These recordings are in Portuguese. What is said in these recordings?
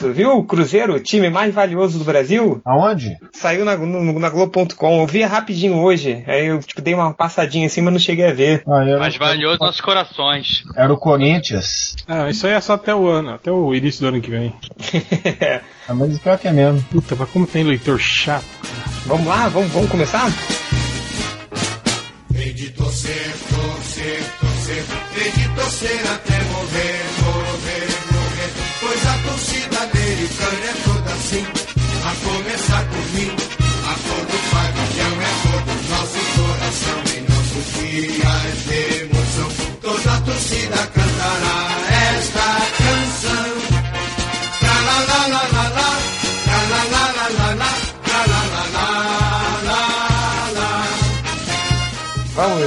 Tu viu o Cruzeiro, o time mais valioso do Brasil? Aonde? Saiu na, no, na Globo.com. Eu vi rapidinho hoje. Aí eu tipo, dei uma passadinha assim, mas não cheguei a ver. Ah, era, Mais valioso nossos corações. era o Corinthians. Ah, isso aí é só até o ano, até o início do ano que vem. Ah, mas pior que é mesmo. Puta, mas como tem leitor chato. vamos lá, vamos, vamos começar? Tem de torcer, torcer, torcer, tem de torcer até morrer, americana é toda assim, a começar por mim. A cor do pavilhão é cor do nosso coração. Em nossos dias de emoção, toda a torcida cantará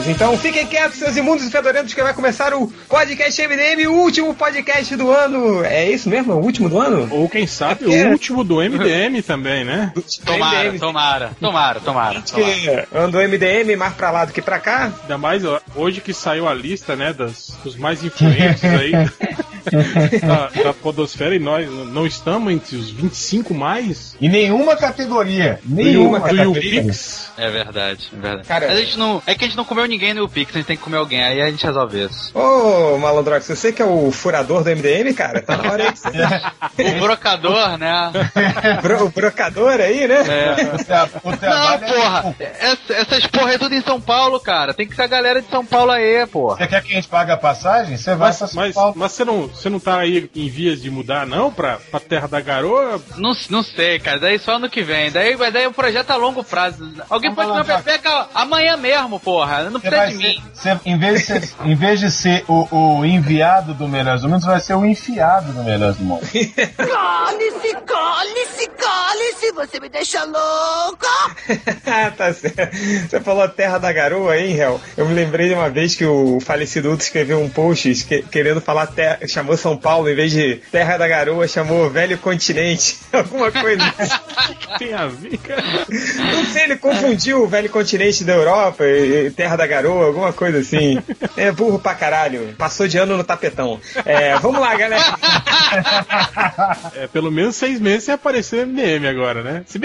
Então fiquem quietos, seus imundos e fedorentos, que vai começar o podcast MDM, o último podcast do ano. É isso mesmo? É o último do ano? Ou quem sabe É o último do MDM também, né? Tomara, MDM. tomara, tomara, tomara. tomara. Andou MDM mais pra lá do que pra cá. Ainda mais hoje que saiu a lista, né, das, dos mais influentes aí da, da podosfera e nós não estamos entre os 25 mais E nenhuma categoria. do, Nenhuma do categoria. YouPix. É verdade, é verdade. Cara- a gente não, é que a gente não comeu ninguém no Pix, a gente tem que comer alguém, aí a gente resolve isso. Ô, Malandrox, você que é o furador do MDM, cara, tá na hora aí. você- O brocador, né? Bro- o brocador aí, né? É. O Não, é- porra, essa- essas porra é tudo em São Paulo, cara. Tem que ser a galera de São Paulo aí, porra. Você quer que a gente pague a passagem? Você vai Mas, pra São mas, Paulo. mas você, não, você não tá aí em vias de mudar, não, pra, pra Terra da Garoa? Não, não sei, cara. Daí só ano que vem. Daí, mas daí o projeto é a longo prazo. Alguém Vamos pode me pegar amanhã mesmo, porra. Não precisa de ser, mim. em, vez de ser, em vez de ser o, o enviado do Melhores do Mundo, você vai ser o enfiado do Melhores do Mundo. Cale-se, cale-se, cale-se, você me deixa louca! tá certo. Você falou Terra da Garoa, hein, Hel? Eu me lembrei de uma vez que o falecido Uto escreveu um post que- querendo falar terra, chamou São Paulo, em vez de Terra da Garoa, chamou Velho Continente. Alguma coisa assim. Tem a ver, cara. Não sei, ele confundiu o Velho Continente da Europa e e Terra da Garoa, alguma coisa assim. É burro pra caralho. Passou de ano no tapetão. É, vamos lá, galera. É, pelo menos seis meses sem aparecer no MDM agora, né? Se bem